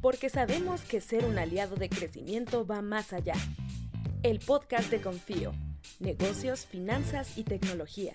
porque sabemos que ser un aliado de crecimiento va más allá. El podcast de Confío, negocios, finanzas y tecnología.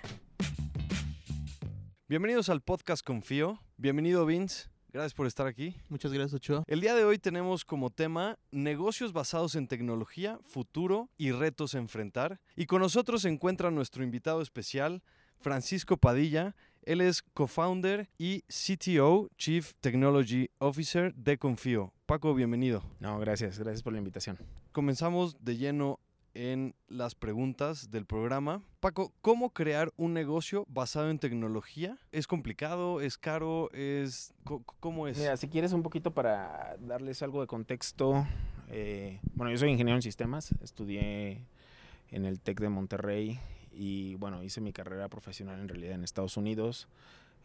Bienvenidos al podcast Confío. Bienvenido Vince. Gracias por estar aquí. Muchas gracias, Ochoa. El día de hoy tenemos como tema negocios basados en tecnología, futuro y retos a enfrentar. Y con nosotros se encuentra nuestro invitado especial, Francisco Padilla. Él es co-founder y CTO, Chief Technology Officer de Confío. Paco, bienvenido. No, gracias, gracias por la invitación. Comenzamos de lleno en las preguntas del programa. Paco, ¿cómo crear un negocio basado en tecnología? ¿Es complicado? ¿Es caro? ¿Es ¿Cómo es? Mira, si quieres un poquito para darles algo de contexto. Eh, bueno, yo soy ingeniero en sistemas, estudié en el TEC de Monterrey y bueno, hice mi carrera profesional en realidad en Estados Unidos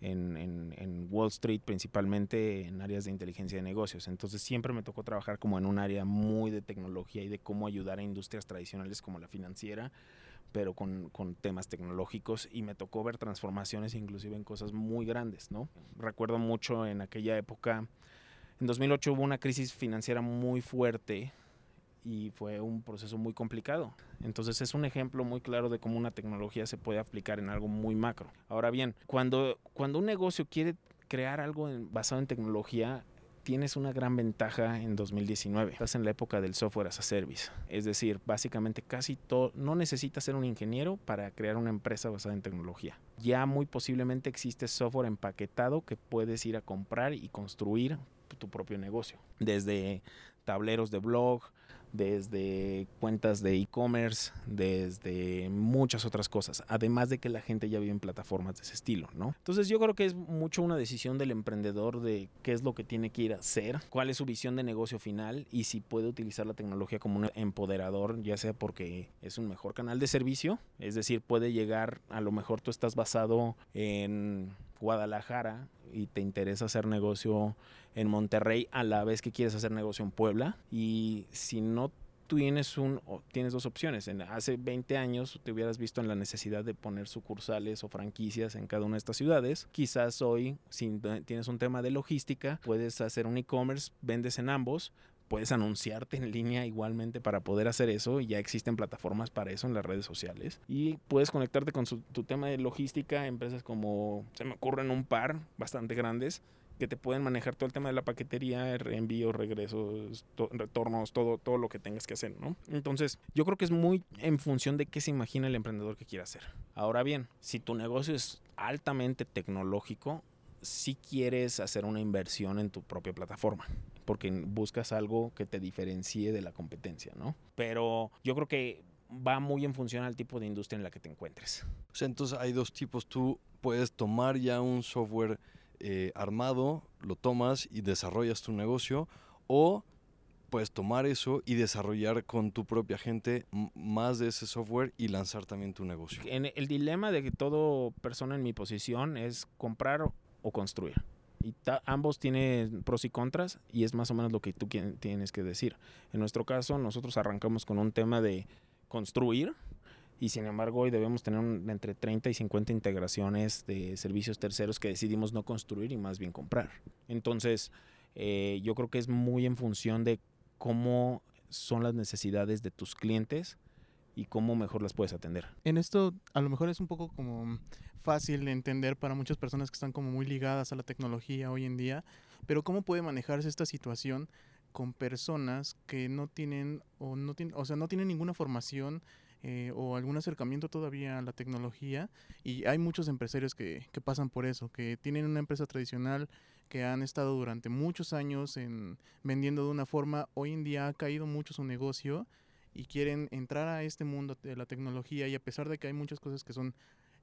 en, Wall Street principalmente en áreas de inteligencia de negocios. Entonces siempre me tocó trabajar como en un área muy de tecnología y de cómo ayudar a industrias tradicionales como la financiera, pero con, temas tecnológicos y me tocó ver transformaciones inclusive en cosas muy grandes, ¿no? Recuerdo mucho en aquella época, en 2008 hubo una crisis financiera muy fuerte y fue un proceso muy complicado. Entonces es un ejemplo muy claro de cómo una tecnología se puede aplicar en algo muy macro. Ahora bien, cuando, cuando un negocio quiere crear algo basado en tecnología, tienes una gran ventaja en 2019. Estás en la época del software as a service. Es decir, básicamente casi todo, no necesitas ser un ingeniero para crear una empresa basada en tecnología. Ya muy posiblemente existe software empaquetado que puedes ir a comprar y construir tu propio negocio. Desde tableros de blog, desde cuentas de e-commerce, desde muchas otras cosas, además de que la gente ya vive en plataformas de ese estilo, ¿no? Entonces yo creo que es mucho una decisión del emprendedor de qué es lo que tiene que ir a hacer, cuál es su visión de negocio final y si puede utilizar la tecnología como un empoderador, ya sea porque es un mejor canal de servicio, es decir, puede llegar, a lo mejor tú estás basado en Guadalajara y te interesa hacer negocio en Monterrey a la vez que quieres hacer negocio en Puebla y si no tienes un tienes dos opciones. En, hace 20 años te hubieras visto en la necesidad de poner sucursales o franquicias en cada una de estas ciudades. Quizás hoy si tienes un tema de logística, puedes hacer un e-commerce, vendes en ambos, puedes anunciarte en línea igualmente para poder hacer eso. Ya existen plataformas para eso en las redes sociales. Y puedes conectarte con tu tema de logística. Empresas como, se me ocurren un par bastante grandes que te pueden manejar todo el tema de la paquetería, envíos, regresos, retornos, todo, todo lo que tengas que hacer, ¿no? Entonces, yo creo que es muy en función de qué se imagina el emprendedor que quiere hacer. Ahora bien, si tu negocio es altamente tecnológico, si quieres hacer una inversión en tu propia plataforma, porque buscas algo que te diferencie de la competencia, ¿no? Pero yo creo que va muy en función al tipo de industria en la que te encuentres. O sea, entonces hay dos tipos. Tú puedes tomar ya un software eh, armado, lo tomas y desarrollas tu negocio, o puedes tomar eso y desarrollar con tu propia gente más de ese software y lanzar también tu negocio. En el dilema de que todo persona en mi posición es comprar o construir. Y ambos tienen pros y contras y es más o menos lo que tú tienes que decir. En nuestro caso, nosotros arrancamos con un tema de construir y sin embargo hoy debemos tener entre 30 y 50 integraciones de servicios terceros que decidimos no construir y más bien comprar. Entonces, eh, yo creo que es muy en función de cómo son las necesidades de tus clientes y cómo mejor las puedes atender. En esto a lo mejor es un poco como fácil de entender para muchas personas que están como muy ligadas a la tecnología hoy en día, pero ¿cómo puede manejarse esta situación con personas que no tienen o no tienen, o sea, no tienen ninguna formación eh, o algún acercamiento todavía a la tecnología y hay muchos empresarios que, que pasan por eso, que tienen una empresa tradicional que han estado durante muchos años en vendiendo de una forma, hoy en día ha caído mucho su negocio y quieren entrar a este mundo de la tecnología y a pesar de que hay muchas cosas que son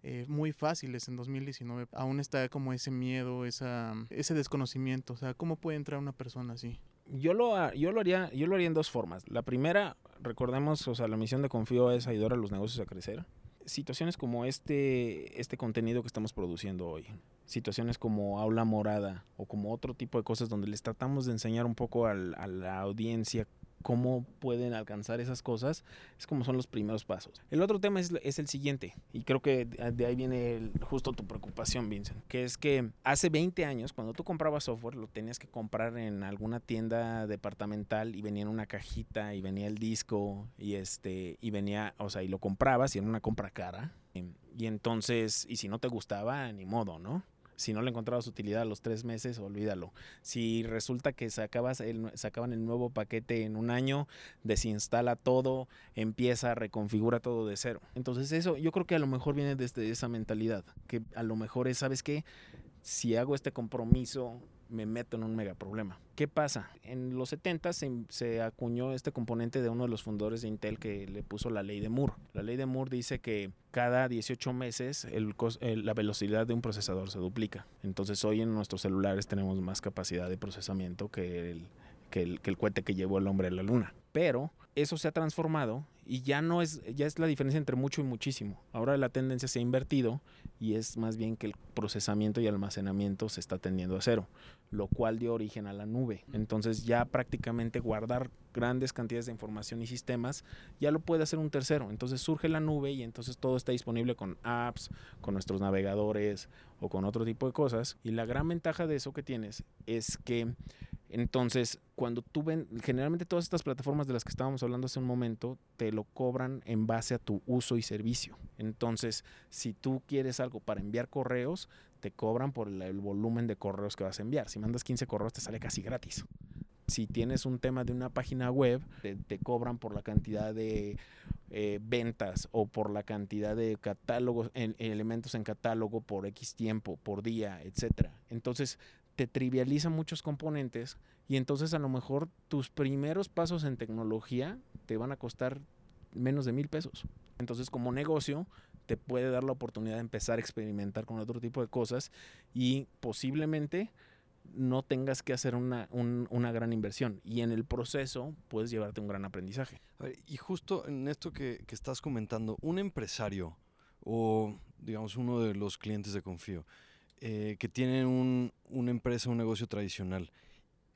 eh, muy fáciles en 2019, aún está como ese miedo, esa, ese desconocimiento. O sea, ¿cómo puede entrar una persona así? Yo lo, yo lo haría, yo lo haría en dos formas. La primera, recordemos, o sea, la misión de Confío es ayudar a los negocios a crecer. Situaciones como este, este contenido que estamos produciendo hoy, situaciones como aula morada o como otro tipo de cosas donde les tratamos de enseñar un poco a la audiencia cómo pueden alcanzar esas cosas, es como son los primeros pasos. El otro tema es, el siguiente, y creo que de ahí viene justo tu preocupación, Vincent, que es que hace 20 años, cuando tú comprabas software, lo tenías que comprar en alguna tienda departamental y venía en una cajita y venía el disco y este y venía, o sea, y lo comprabas y era una compra cara. Y entonces, y si no te gustaba, ni modo, ¿no? Si no le encontrabas utilidad a los tres meses, olvídalo. Si resulta que sacabas el, sacaban el nuevo paquete en un año, desinstala todo, empieza, reconfigura todo de cero. Entonces eso yo creo que a lo mejor viene desde esa mentalidad, que a lo mejor es, ¿sabes qué? Si hago este compromiso me meto en un mega problema. ¿Qué pasa? En los 70 se, acuñó este componente de uno de los fundadores de Intel que le puso la ley de Moore. La ley de Moore dice que cada 18 meses la velocidad de un procesador se duplica. Entonces hoy en nuestros celulares tenemos más capacidad de procesamiento que el, que el cohete que llevó el hombre a la luna. Pero eso se ha transformado y ya no es, ya es la diferencia entre mucho y muchísimo. Ahora la tendencia se ha invertido y es más bien que el procesamiento y almacenamiento se está tendiendo a cero, lo cual dio origen a la nube. Entonces ya prácticamente guardar grandes cantidades de información y sistemas ya lo puede hacer un tercero. Entonces surge la nube y entonces todo está disponible con apps, con nuestros navegadores o con otro tipo de cosas. Y la gran ventaja de eso que tienes es que entonces, cuando tú ven, generalmente todas estas plataformas de las que estábamos hablando hace un momento, te lo cobran en base a tu uso y servicio. Entonces, si tú quieres algo para enviar correos, te cobran por el, volumen de correos que vas a enviar. Si mandas 15 correos, te sale casi gratis. Si tienes un tema de una página web, te, cobran por la cantidad de eh, ventas o por la cantidad de catálogos, en, elementos en catálogo por X tiempo, por día, etcétera. Entonces, te trivializa muchos componentes y entonces a lo mejor tus primeros pasos en tecnología te van a costar menos de mil pesos. Entonces como negocio te puede dar la oportunidad de empezar a experimentar con otro tipo de cosas y posiblemente no tengas que hacer una, gran inversión y en el proceso puedes llevarte un gran aprendizaje. y justo en esto que, que estás comentando, un empresario o digamos uno de los clientes de Confío, eh, que tienen un, una empresa, un negocio tradicional,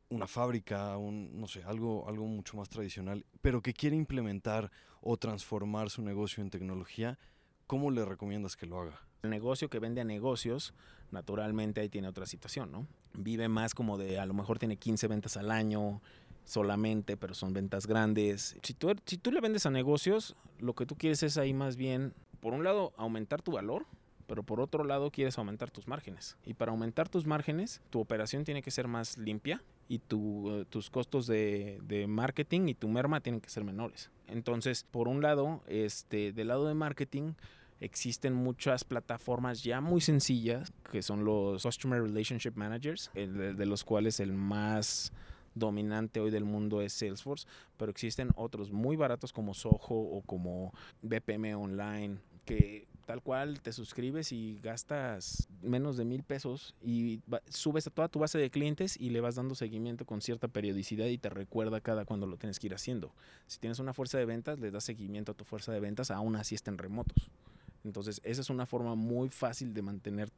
una fábrica, un, no sé, algo, algo mucho más tradicional, pero que quiere implementar o transformar su negocio en tecnología, ¿cómo le recomiendas que lo haga? El negocio que vende a negocios, naturalmente ahí tiene otra situación, ¿no? Vive más como de, a lo mejor tiene 15 ventas al año solamente, pero son ventas grandes. Si tú, si tú le vendes a negocios, lo que tú quieres es ahí más bien, por un lado, aumentar tu valor, pero por otro lado quieres aumentar tus márgenes. Y para aumentar tus márgenes, tu operación tiene que ser más limpia y tu, tus costos de, de, marketing y tu merma tienen que ser menores. Entonces, por un lado, este, del lado de marketing, existen muchas plataformas ya muy sencillas, que son los Customer Relationship Managers, de los cuales el más dominante hoy del mundo es Salesforce, pero existen otros muy baratos como Soho o como BPM Online, que tal cual te suscribes y gastas menos de mil pesos y subes a toda tu base de clientes y le vas dando seguimiento con cierta periodicidad y te recuerda cada cuando lo tienes que ir haciendo. Si tienes una fuerza de ventas, le das seguimiento a tu fuerza de ventas, aún así estén remotos. Entonces, esa es una forma muy fácil de mantener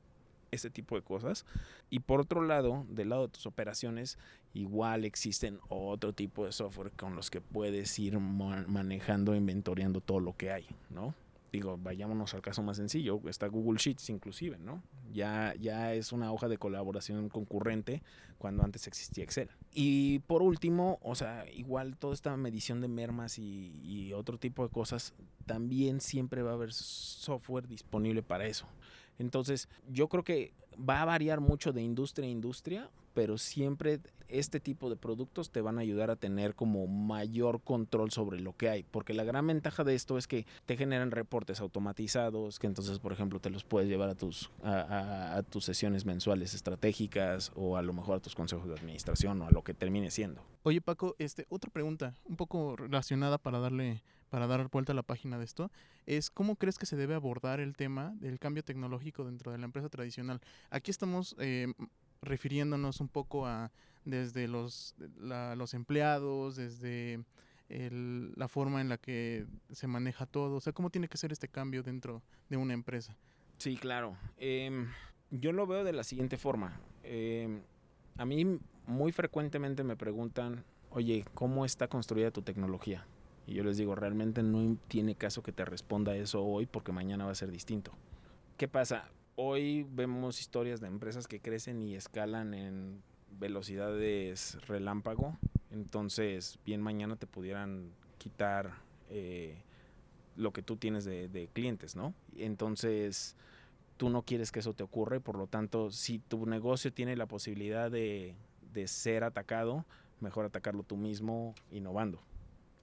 ese tipo de cosas. Y por otro lado, del lado de tus operaciones, igual existen otro tipo de software con los que puedes ir manejando, inventoriando todo lo que hay, ¿no? Digo, vayámonos al caso más sencillo, está Google Sheets inclusive, ¿no? Ya, ya es una hoja de colaboración concurrente cuando antes existía Excel. Y por último, o sea, igual toda esta medición de mermas y, y otro tipo de cosas, también siempre va a haber software disponible para eso. Entonces, yo creo que va a variar mucho de industria a industria, pero siempre este tipo de productos te van a ayudar a tener como mayor control sobre lo que hay, porque la gran ventaja de esto es que te generan reportes automatizados, que entonces, por ejemplo, te los puedes llevar a tus, a, tus sesiones mensuales estratégicas o a lo mejor a tus consejos de administración o a lo que termine siendo. Oye Paco, este, otra pregunta, un poco relacionada para darle para dar vuelta a la página de esto, es cómo crees que se debe abordar el tema del cambio tecnológico dentro de la empresa tradicional. Aquí estamos eh, refiriéndonos un poco a desde los, los empleados, desde la forma en la que se maneja todo, o sea, cómo tiene que ser este cambio dentro de una empresa. Sí, claro. Em, yo lo veo de la siguiente forma. Em, a mí muy frecuentemente me preguntan, oye, ¿cómo está construida tu tecnología? Y yo les digo, realmente no tiene caso que te responda eso hoy porque mañana va a ser distinto. ¿Qué pasa? Hoy vemos historias de empresas que crecen y escalan en velocidades relámpago. Entonces, bien mañana te pudieran quitar eh, lo que tú tienes de, clientes, ¿no? Entonces, tú no quieres que eso te ocurra y por lo tanto, si tu negocio tiene la posibilidad de, de ser atacado, mejor atacarlo tú mismo innovando.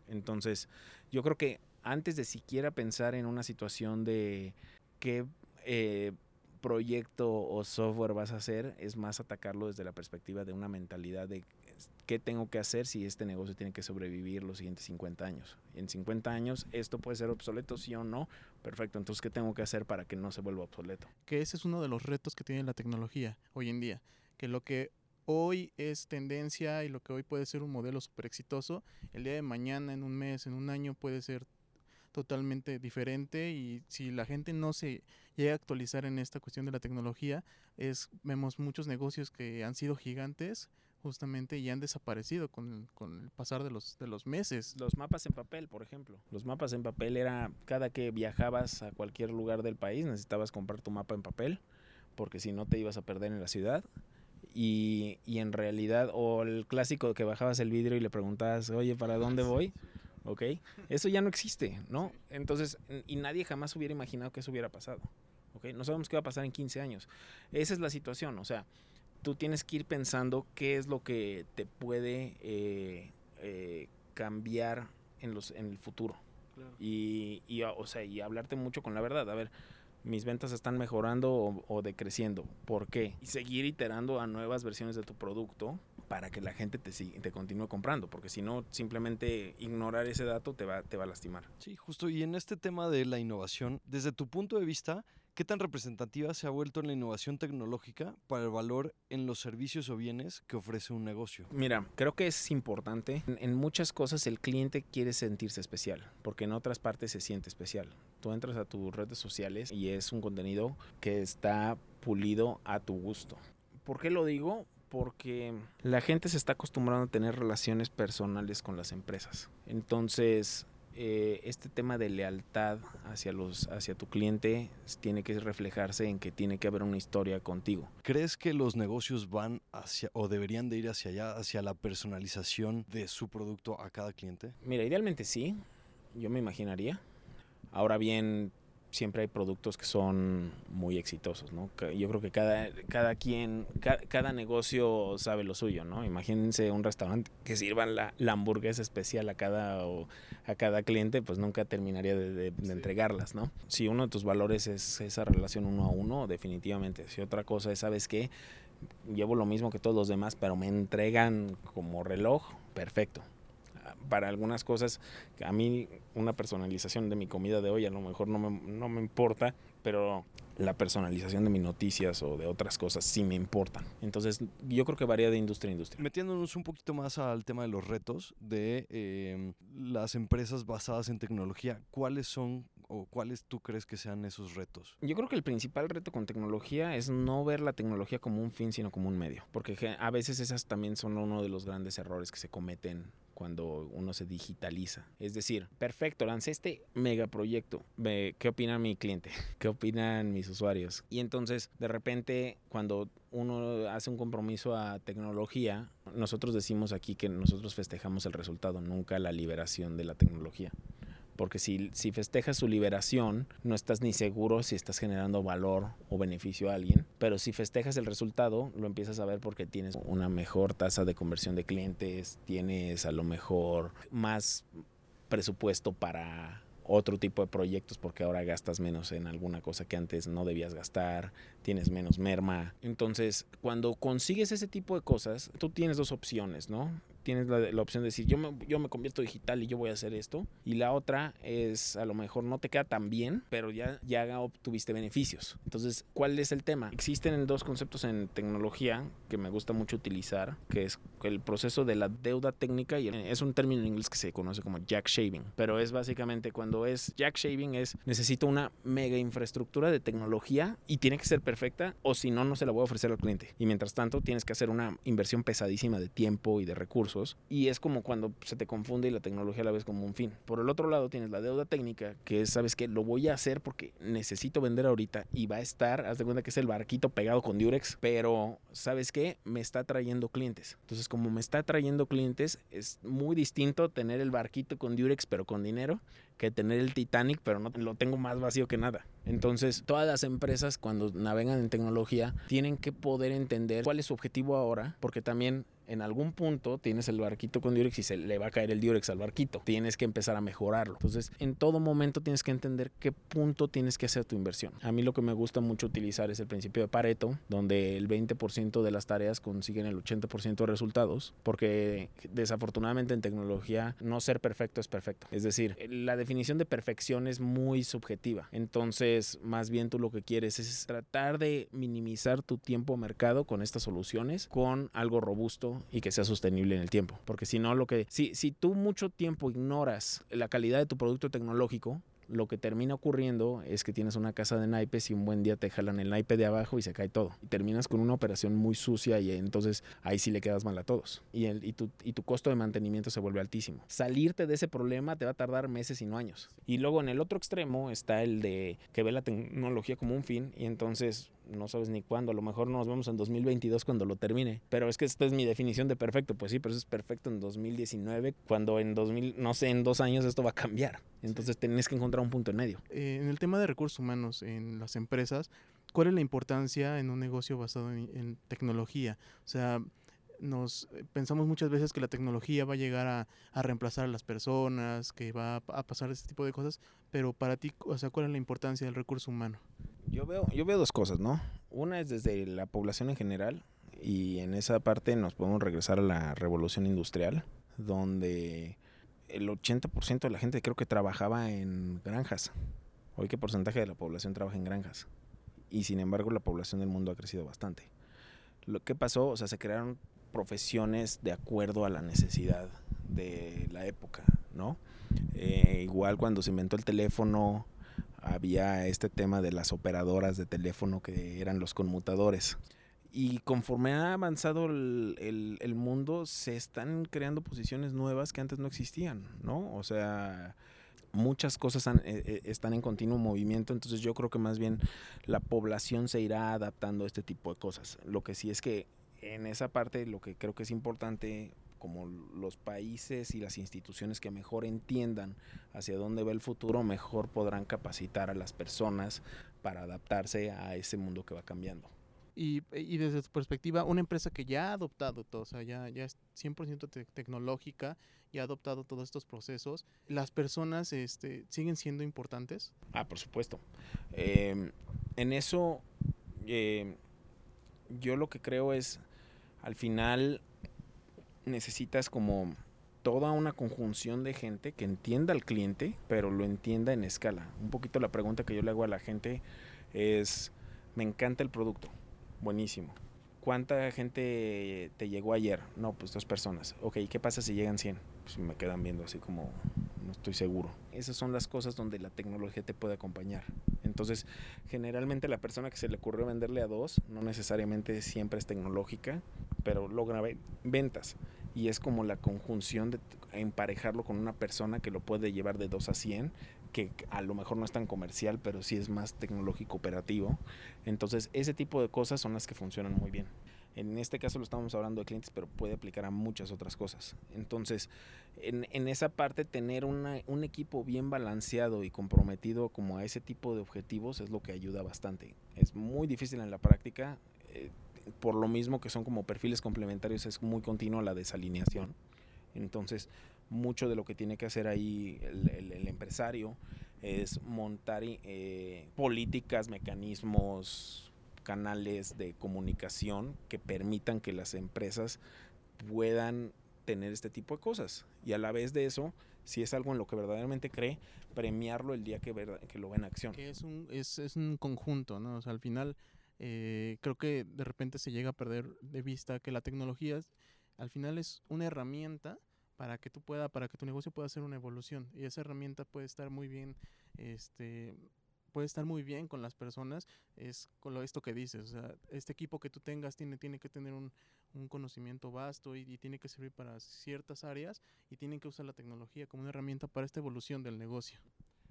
Entonces, yo creo que antes de siquiera pensar en una situación de qué eh, proyecto o software vas a hacer, es más atacarlo desde la perspectiva de una mentalidad de qué tengo que hacer si este negocio tiene que sobrevivir los siguientes 50 años. En 50 años esto puede ser obsoleto, sí o no. Perfecto, entonces ¿qué tengo que hacer para que no se vuelva obsoleto? Que ese es uno de los retos que tiene la tecnología hoy en día, que lo que hoy es tendencia y lo que hoy puede ser un modelo súper exitoso, el día de mañana, en un mes, en un año puede ser totalmente diferente y si la gente no se llega a actualizar en esta cuestión de la tecnología, es vemos muchos negocios que han sido gigantes justamente y han desaparecido con, con, el pasar de los, de los meses. Los mapas en papel, por ejemplo. Los mapas en papel era cada que viajabas a cualquier lugar del país necesitabas comprar tu mapa en papel porque si no te ibas a perder en la ciudad y, y, en realidad, o el clásico que bajabas el vidrio y le preguntabas, oye, ¿para dónde voy? ¿Ok? Eso ya no existe, ¿no? Entonces, y nadie jamás hubiera imaginado que eso hubiera pasado. ¿Ok? No sabemos qué va a pasar en 15 años. Esa es la situación, o sea, tú tienes que ir pensando qué es lo que te puede eh, eh, cambiar en, los, en el futuro. Claro. Y, y, o sea, y hablarte mucho con la verdad. A ver, mis ventas están mejorando o, o, decreciendo. ¿Por qué? Y seguir iterando a nuevas versiones de tu producto para que la gente te, te continúe comprando, porque si no, simplemente ignorar ese dato te va, te va a lastimar. Sí, justo. Y en este tema de la innovación, desde tu punto de vista, ¿qué tan representativa se ha vuelto la innovación tecnológica para el valor en los servicios o bienes que ofrece un negocio? Mira, creo que es importante. En, en muchas cosas el cliente quiere sentirse especial, porque en otras partes se siente especial. Tú entras a tus redes sociales y es un contenido que está pulido a tu gusto. ¿Por qué lo digo? Porque la gente se está acostumbrando a tener relaciones personales con las empresas. Entonces, eh, este tema de lealtad hacia los hacia tu cliente tiene que reflejarse en que tiene que haber una historia contigo. ¿Crees que los negocios van hacia o deberían de ir hacia allá, hacia la personalización de su producto a cada cliente? Mira, idealmente sí, yo me imaginaría. Ahora bien, siempre hay productos que son muy exitosos, ¿no? Yo creo que cada, cada quien, cada, cada, negocio sabe lo suyo, ¿no? Imagínense un restaurante que sirvan la, la hamburguesa especial a cada, o, a cada cliente, pues nunca terminaría de, de, de, entregarlas, ¿no? Si uno de tus valores es esa relación uno a uno, definitivamente. Si otra cosa es, ¿sabes qué? Llevo lo mismo que todos los demás, pero me entregan como reloj, perfecto para algunas cosas, a mí una personalización de mi comida de hoy a lo mejor no me, no me importa, pero la personalización de mis noticias o de otras cosas sí me importan. Entonces, yo creo que varía de industria a industria. Metiéndonos un poquito más al tema de los retos de eh, las empresas basadas en tecnología, ¿cuáles son o cuáles tú crees que sean esos retos? Yo creo que el principal reto con tecnología es no ver la tecnología como un fin, sino como un medio, porque a veces esas también son uno de los grandes errores que se cometen cuando uno se digitaliza. Es decir, perfecto, lancé este megaproyecto. ¿Qué opina mi cliente? ¿Qué opinan mis usuarios? Y entonces, de repente, cuando uno hace un compromiso a tecnología, nosotros decimos aquí que nosotros festejamos el resultado, nunca la liberación de la tecnología porque si, si festejas su liberación, no estás ni seguro si estás generando valor o beneficio a alguien, pero si festejas el resultado, lo empiezas a ver porque tienes una mejor tasa de conversión de clientes, tienes a lo mejor más presupuesto para otro tipo de proyectos porque ahora gastas menos en alguna cosa que antes no debías gastar, tienes menos merma. Entonces, cuando consigues ese tipo de cosas, tú tienes dos opciones, ¿no? Tienes la, la, opción de decir, yo me, yo me convierto digital y yo voy a hacer esto. Y la otra es, a lo mejor no te queda tan bien, pero ya, ya obtuviste beneficios. Entonces, ¿cuál es el tema? Existen dos conceptos en tecnología que me gusta mucho utilizar, que es el proceso de la deuda técnica y es un término en inglés que se conoce como jack shaving. Pero es básicamente cuando es jack shaving es necesito una mega infraestructura de tecnología y tiene que ser perfecta o si no, no se la voy a ofrecer al cliente. Y mientras tanto, tienes que hacer una inversión pesadísima de tiempo y de recursos recursos y es como cuando se te confunde y la tecnología la ves como un fin. Por el otro lado tienes la deuda técnica, que es, sabes que lo voy a hacer porque necesito vender ahorita y va a estar, haz de cuenta que es el barquito pegado con Durex, pero sabes qué, me está trayendo clientes. Entonces como me está trayendo clientes, es muy distinto tener el barquito con Durex pero con dinero que tener el Titanic, pero no lo tengo más vacío que nada. Entonces, todas las empresas cuando navegan en tecnología tienen que poder entender cuál es su objetivo ahora, porque también en algún punto tienes el barquito con Durex y se le va a caer el Durex al barquito. Tienes que empezar a mejorarlo. Entonces, en todo momento tienes que entender qué punto tienes que hacer tu inversión. A mí lo que me gusta mucho utilizar es el principio de Pareto, donde el 20% de las tareas consiguen el 80% de resultados, porque desafortunadamente en tecnología no ser perfecto es perfecto. Es decir, la definición de perfección es muy subjetiva. Entonces, más bien tú lo que quieres es tratar de minimizar tu tiempo mercado con estas soluciones con algo robusto y que sea sostenible en el tiempo. Porque si no, lo que. Si, si tú mucho tiempo ignoras la calidad de tu producto tecnológico, lo que termina ocurriendo es que tienes una casa de naipes y un buen día te jalan el naipe de abajo y se cae todo. Y terminas con una operación muy sucia y entonces ahí sí le quedas mal a todos. Y, el, y, tu, y tu costo de mantenimiento se vuelve altísimo. Salirte de ese problema te va a tardar meses y no años. Y luego en el otro extremo está el de que ve la tecnología como un fin y entonces no sabes ni cuándo, a lo mejor nos vemos en 2022 cuando lo termine, pero es que esta es mi definición de perfecto, pues sí, pero eso es perfecto en 2019, cuando en 2000, no sé, en dos años esto va a cambiar, entonces tenés que encontrar un punto en medio. Eh, en el tema de recursos humanos en las empresas, ¿cuál es la importancia en un negocio basado en, en tecnología? O sea, nos eh, pensamos muchas veces que la tecnología va a llegar a, a, reemplazar a las personas, que va a, a pasar este tipo de cosas, pero para ti, o sea, ¿cuál es la importancia del recurso humano? Yo veo, yo veo dos cosas, ¿no? Una es desde la población en general y en esa parte nos podemos regresar a la revolución industrial, donde el 80% de la gente creo que trabajaba en granjas. Hoy qué porcentaje de la población trabaja en granjas. Y sin embargo la población del mundo ha crecido bastante. Lo que pasó, o sea, se crearon profesiones de acuerdo a la necesidad de la época, ¿no? Eh, igual cuando se inventó el teléfono, había este tema de las operadoras de teléfono que eran los conmutadores. Y conforme ha avanzado el, el, mundo, se están creando posiciones nuevas que antes no existían, ¿no? O sea, muchas cosas han, eh, están en continuo movimiento, entonces yo creo que más bien la población se irá adaptando a este tipo de cosas. Lo que sí es que en esa parte lo que creo que es importante como los países y las instituciones que mejor entiendan hacia dónde va el futuro, mejor podrán capacitar a las personas para adaptarse a ese mundo que va cambiando. Y, y desde tu perspectiva, una empresa que ya ha adoptado todo, o sea, ya, ya es 100% te tecnológica y ha adoptado todos estos procesos, ¿las personas este, siguen siendo importantes? Ah, por supuesto. Eh, en eso, eh, yo lo que creo es, al final, necesitas como toda una conjunción de gente que entienda al cliente, pero lo entienda en escala. Un poquito la pregunta que yo le hago a la gente es, me encanta el producto, buenísimo. ¿Cuánta gente te llegó ayer? No, pues dos personas. Ok, ¿qué pasa si llegan 100? Pues me quedan viendo así como, no estoy seguro. Esas son las cosas donde la tecnología te puede acompañar. Entonces, generalmente la persona que se le ocurrió venderle a dos, no necesariamente siempre es tecnológica, pero logra ventas. Y es como la conjunción de emparejarlo con una persona que lo puede llevar de 2 a 100, que a lo mejor no es tan comercial, pero sí es más tecnológico operativo. Entonces, ese tipo de cosas son las que funcionan muy bien. En este caso lo estamos hablando de clientes, pero puede aplicar a muchas otras cosas. Entonces, en, en esa parte, tener una, un equipo bien balanceado y comprometido como a ese tipo de objetivos es lo que ayuda bastante. Es muy difícil en la práctica. Eh, por lo mismo que son como perfiles complementarios, es muy continua la desalineación. Entonces, mucho de lo que tiene que hacer ahí el, el, el empresario es montar eh, políticas, mecanismos, canales de comunicación que permitan que las empresas puedan tener este tipo de cosas. Y a la vez de eso, si es algo en lo que verdaderamente cree, premiarlo el día que, que lo ve en acción. Que es un, es, es un conjunto, ¿no? O sea, al final eh, creo que de repente se llega a perder de vista que la tecnología al final es una herramienta para que tú pueda, para que tu negocio pueda hacer una evolución. Y esa herramienta puede estar muy bien, este, puede estar muy bien con las personas es con lo, esto que dices. O sea, este equipo que tú tengas tiene, tiene que tener un, un conocimiento vasto y, y, tiene que servir para ciertas áreas y tienen que usar la tecnología como una herramienta para esta evolución del negocio.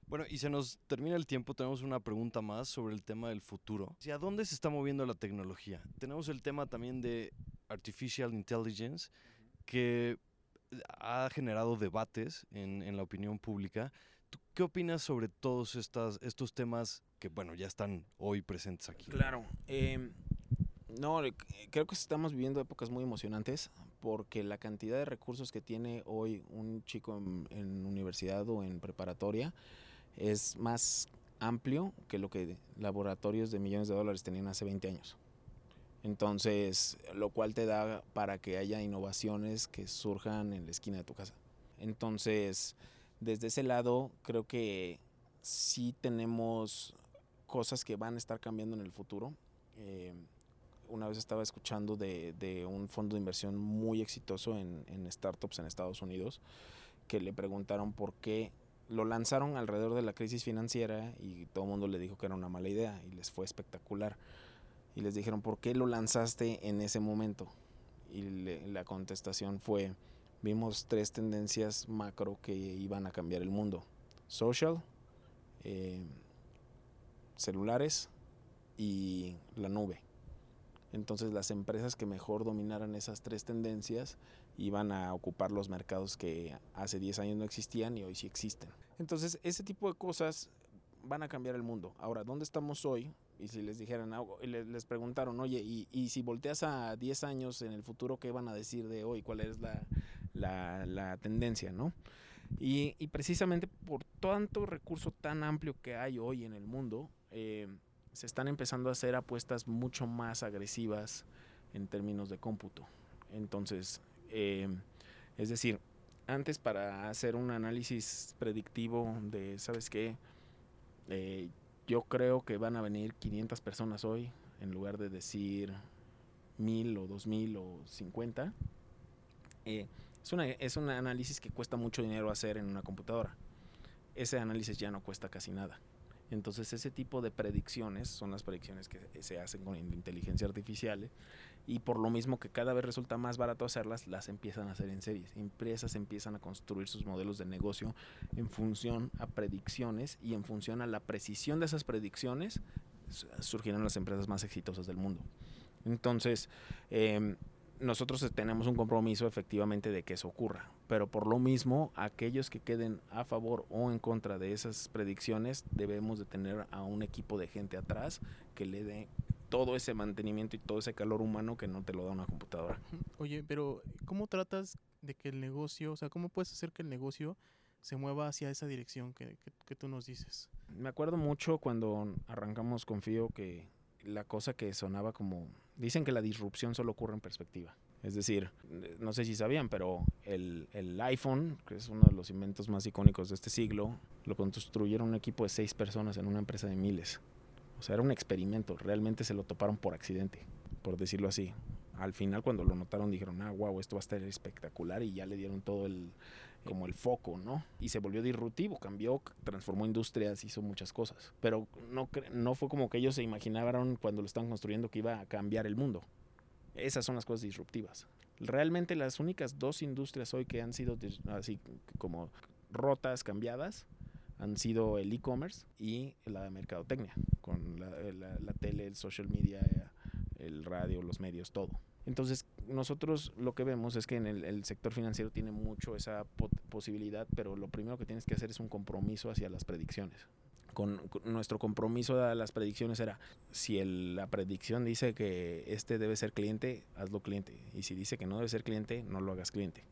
Bueno, y se nos termina el tiempo, tenemos una pregunta más sobre el tema del futuro. ¿Hacia dónde se está moviendo la tecnología? Tenemos el tema también de Artificial Intelligence, que ha generado debates en, en la opinión pública. ¿Tú ¿Qué opinas sobre todos estas, estos temas que, bueno, ya están hoy presentes aquí? Claro. Eh, no, creo que estamos viviendo épocas muy emocionantes porque la cantidad de recursos que tiene hoy un chico en, en universidad o en preparatoria es más amplio que lo que laboratorios de millones de dólares tenían hace 20 años. Entonces, lo cual te da para que haya innovaciones que surjan en la esquina de tu casa. Entonces, desde ese lado, creo que sí tenemos cosas que van a estar cambiando en el futuro. Eh, una vez estaba escuchando de, de, un fondo de inversión muy exitoso en, en startups en Estados Unidos que le preguntaron por qué lo lanzaron alrededor de la crisis financiera y todo el mundo le dijo que era una mala idea y les fue espectacular. Y les dijeron, ¿por qué lo lanzaste en ese momento? Y le, la contestación fue, vimos tres tendencias macro que iban a cambiar el mundo. Social, eh, celulares y la nube. Entonces las empresas que mejor dominaran esas tres tendencias iban a ocupar los mercados que hace 10 años no existían y hoy sí existen. Entonces ese tipo de cosas van a cambiar el mundo. Ahora, ¿dónde estamos hoy? Y si les dijeran les preguntaron, oye, y, si volteas a 10 años en el futuro, ¿qué van a decir de hoy? ¿Cuál es la, tendencia, no? Y, y, precisamente por tanto recurso tan amplio que hay hoy en el mundo, eh, se están empezando a hacer apuestas mucho más agresivas en términos de cómputo. Entonces, eh, es decir, antes para hacer un análisis predictivo de, ¿sabes qué? Eh, yo creo que van a venir 500 personas hoy en lugar de decir 1000 o 2000 o 50. Eh, es, una, es un análisis que cuesta mucho dinero hacer en una computadora. Ese análisis ya no cuesta casi nada. Entonces ese tipo de predicciones son las predicciones que se hacen con inteligencia artificial y por lo mismo que cada vez resulta más barato hacerlas, las empiezan a hacer en series. Empresas empiezan a construir sus modelos de negocio en función a predicciones y en función a la precisión de esas predicciones surgirán las empresas más exitosas del mundo. Entonces, eh, nosotros tenemos un compromiso efectivamente de que eso ocurra, pero por lo mismo aquellos que queden a favor o en contra de esas predicciones debemos de tener a un equipo de gente atrás que le dé todo ese mantenimiento y todo ese calor humano que no te lo da una computadora. Oye, pero ¿cómo tratas de que el negocio, o sea, cómo puedes hacer que el negocio se mueva hacia esa dirección que, que, que tú nos dices? Me acuerdo mucho cuando arrancamos Confío que la cosa que sonaba como... Dicen que la disrupción solo ocurre en perspectiva. Es decir, no sé si sabían, pero el, el, iPhone, que es uno de los inventos más icónicos de este siglo, lo construyeron un equipo de seis personas en una empresa de miles. O sea, era un experimento. Realmente se lo toparon por accidente, por decirlo así. Al final, cuando lo notaron, dijeron, ah, wow, esto va a estar espectacular y ya le dieron todo el, como el foco, ¿no? Y se volvió disruptivo, cambió, transformó industrias, hizo muchas cosas. Pero no, no fue como que ellos se imaginaron cuando lo estaban construyendo que iba a cambiar el mundo. Esas son las cosas disruptivas. Realmente las únicas dos industrias hoy que han sido así como rotas, cambiadas, han sido el e-commerce y la mercadotecnia, con la, tele, el social media, el radio, los medios, todo. Entonces, nosotros lo que vemos es que en el, el sector financiero tiene mucho esa posibilidad, pero lo primero que tienes que hacer es un compromiso hacia las predicciones. Con, nuestro compromiso a las predicciones era, si el, la predicción dice que este debe ser cliente, hazlo cliente. Y si dice que no debe ser cliente, no lo hagas cliente.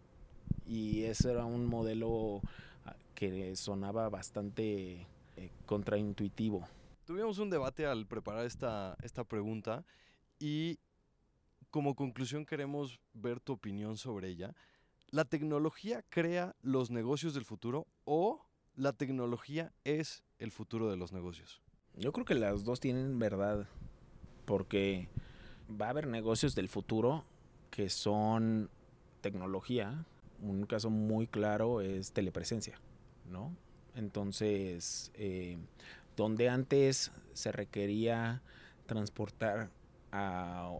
Y ese era un modelo ah, que sonaba bastante eh, contraintuitivo. Tuvimos un debate al preparar esta, esta pregunta y como conclusión queremos ver tu opinión sobre ella. ¿La tecnología crea los negocios del futuro o la tecnología es el futuro de los negocios? Yo creo que las dos tienen verdad, porque va a haber negocios del futuro que son tecnología. Un caso muy claro es telepresencia, ¿no? Entonces, eh, donde antes se requería transportar a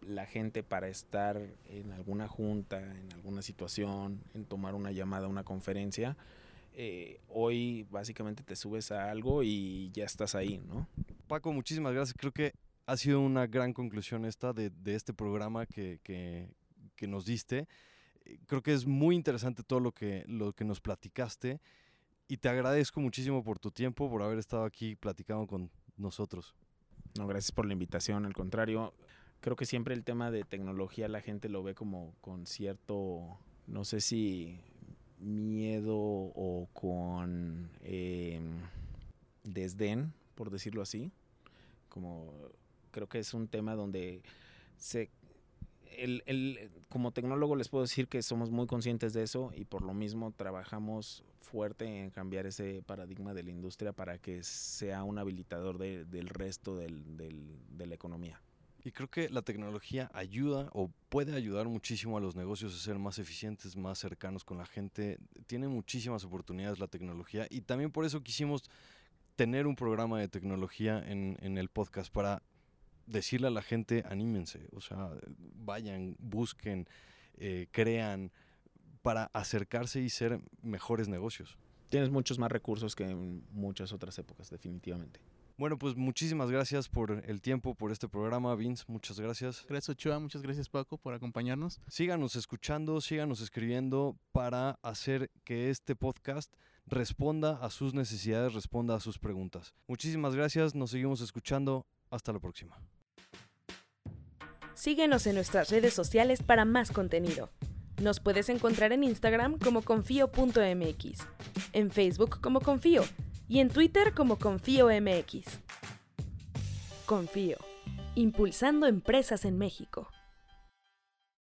la gente para estar en alguna junta, en alguna situación, en tomar una llamada, una conferencia, eh, hoy básicamente te subes a algo y ya estás ahí, ¿no? Paco, muchísimas gracias. Creo que ha sido una gran conclusión esta de, este programa que, que, nos diste. Eh, creo que es muy interesante todo lo que, lo que nos platicaste y te agradezco muchísimo por tu tiempo, por haber estado aquí platicando con nosotros. No, gracias por la invitación. Al contrario, creo que siempre el tema de tecnología la gente lo ve como con cierto, no sé si miedo o con em, desdén, por decirlo así. Como creo que es un tema donde se el, el, como tecnólogo les puedo decir que somos muy conscientes de eso y por lo mismo trabajamos fuerte en cambiar ese paradigma de la industria para que sea un habilitador del resto del, de la economía. Y creo que la tecnología ayuda o puede ayudar muchísimo a los negocios a ser más eficientes, más cercanos con la gente. Tiene muchísimas oportunidades la tecnología y también por eso quisimos tener un programa de tecnología en, en el podcast para decirle a la gente, anímense, o sea, vayan, busquen, eh, crean, para acercarse y ser mejores negocios. Tienes muchos más recursos que en muchas otras épocas, definitivamente. Bueno, pues muchísimas gracias por el tiempo, por este programa, Vince. Muchas gracias. Gracias, Ochoa. Muchas gracias, Paco, por acompañarnos. Síganos escuchando, síganos escribiendo para hacer que este podcast responda a sus necesidades, responda a sus preguntas. Muchísimas gracias. Nos seguimos escuchando. Hasta la próxima. Síguenos en nuestras redes sociales para más contenido. Nos puedes encontrar en Instagram como confío.mx, en Facebook como confío y en Twitter como Confío MX. Confío, impulsando empresas en México.